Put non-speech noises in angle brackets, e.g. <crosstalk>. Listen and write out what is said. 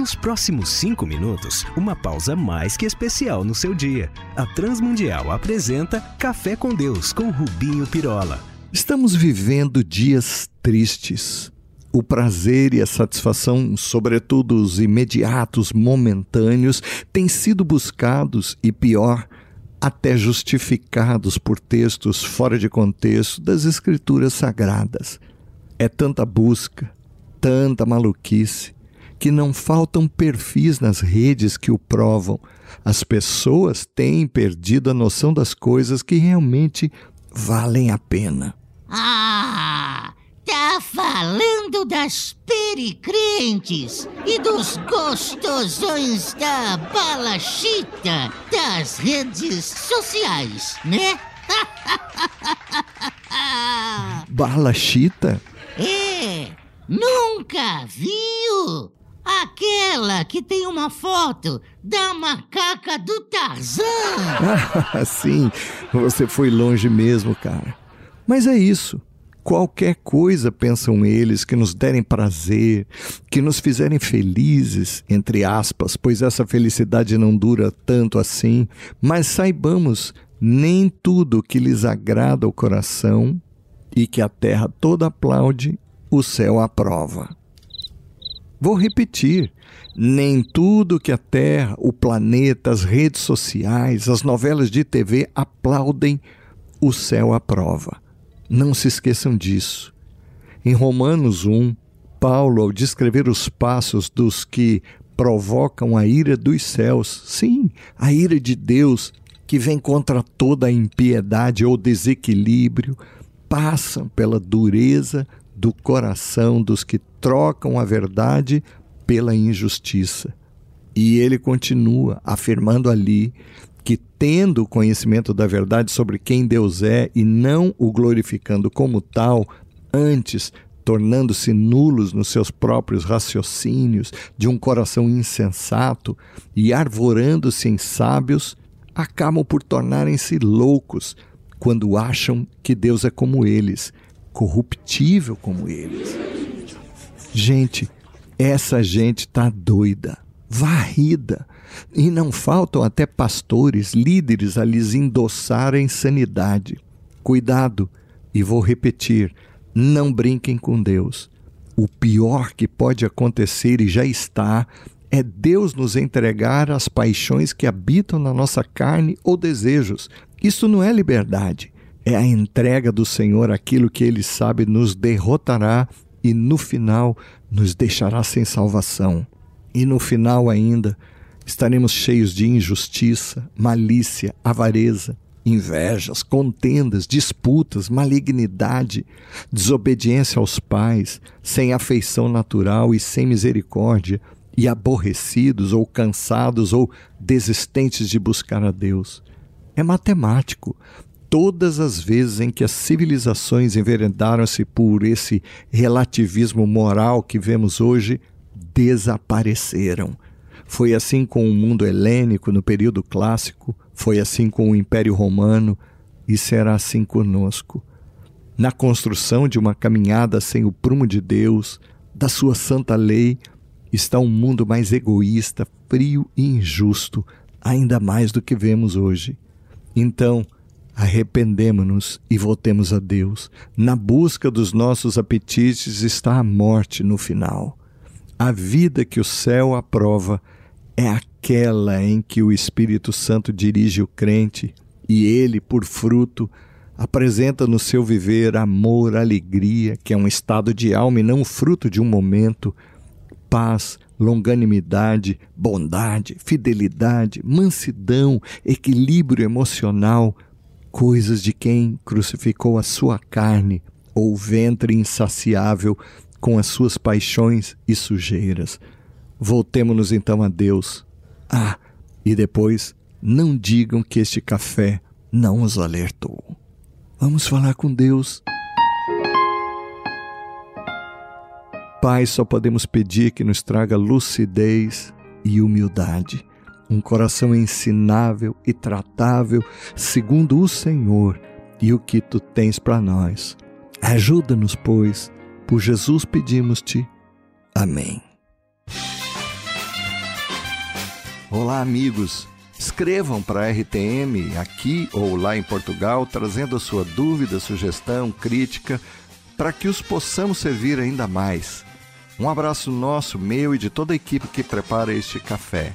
Nos próximos cinco minutos, uma pausa mais que especial no seu dia. A Transmundial apresenta Café com Deus com Rubinho Pirola. Estamos vivendo dias tristes. O prazer e a satisfação, sobretudo os imediatos, momentâneos, têm sido buscados e, pior, até justificados por textos fora de contexto das Escrituras Sagradas. É tanta busca, tanta maluquice, que não faltam perfis nas redes que o provam. As pessoas têm perdido a noção das coisas que realmente valem a pena. Ah! Tá falando das pericrentes e dos gostosões da balachita das redes sociais, né? <laughs> Balachita? É, nunca viu? Aquela que tem uma foto da macaca do Tarzan. Ah, sim, você foi longe mesmo, cara. Mas é isso. Qualquer coisa, pensam eles, que nos derem prazer, que nos fizerem felizes, entre aspas, pois essa felicidade não dura tanto assim, mas saibamos, nem tudo que lhes agrada ao coração e que a terra toda aplaude, o céu aprova. Vou repetir: nem tudo que a Terra, o planeta, as redes sociais, as novelas de TV aplaudem, o céu aprova. Não se esqueçam disso. Em Romanos 1, Paulo, ao descrever os passos dos que provocam a ira dos céus, sim, a ira de Deus, que vem contra toda a impiedade ou desequilíbrio, passam pela dureza do coração dos que trocam a verdade pela injustiça. E ele continua afirmando ali que, tendo o conhecimento da verdade sobre quem Deus é e não o glorificando como tal, antes tornando-se nulos nos seus próprios raciocínios, de um coração insensato e arvorando-se em sábios, acabam por tornarem-se loucos quando acham que Deus é como eles, corruptível como eles. Gente, essa gente está doida, varrida e não faltam até pastores, líderes a lhes endossar a insanidade. Cuidado, e vou repetir: não brinquem com Deus. O pior que pode acontecer e já está é Deus nos entregar as paixões que habitam na nossa carne ou desejos. Isso não é liberdade, é a entrega do Senhor aquilo que Ele sabe nos derrotará e no final nos deixará sem salvação. E no final ainda estaremos cheios de injustiça, malícia, avareza, invejas, contendas, disputas, malignidade, desobediência aos pais, sem afeição natural e sem misericórdia, e aborrecidos ou cansados ou desistentes de buscar a Deus. É matemático. Todas as vezes em que as civilizações enveredaram-se por esse relativismo moral que vemos hoje, desapareceram foi assim com o mundo helênico no período clássico, foi assim com o Império Romano e será assim conosco. Na construção de uma caminhada sem o prumo de Deus, da sua santa lei, está um mundo mais egoísta, frio e injusto, ainda mais do que vemos hoje. Então, arrependemo-nos e voltemos a Deus. Na busca dos nossos apetites está a morte no final. A vida que o céu aprova é aquela em que o Espírito Santo dirige o crente e ele, por fruto, apresenta no seu viver amor, alegria, que é um estado de alma e não fruto de um momento, paz, longanimidade, bondade, fidelidade, mansidão, equilíbrio emocional, coisas de quem crucificou a sua carne ou ventre insaciável com as suas paixões e sujeiras. Voltemos-nos então a Deus. Ah, e depois, não digam que este café não os alertou. Vamos falar com Deus. Pai, só podemos pedir que nos traga lucidez e humildade, um coração ensinável e tratável segundo o Senhor e o que tu tens para nós. Ajuda-nos, pois, por Jesus pedimos-te. Amém. Olá, amigos. Escrevam para a RTM aqui ou lá em Portugal, trazendo a sua dúvida, sugestão, crítica, para que os possamos servir ainda mais. Um abraço nosso, meu e de toda a equipe que prepara este café.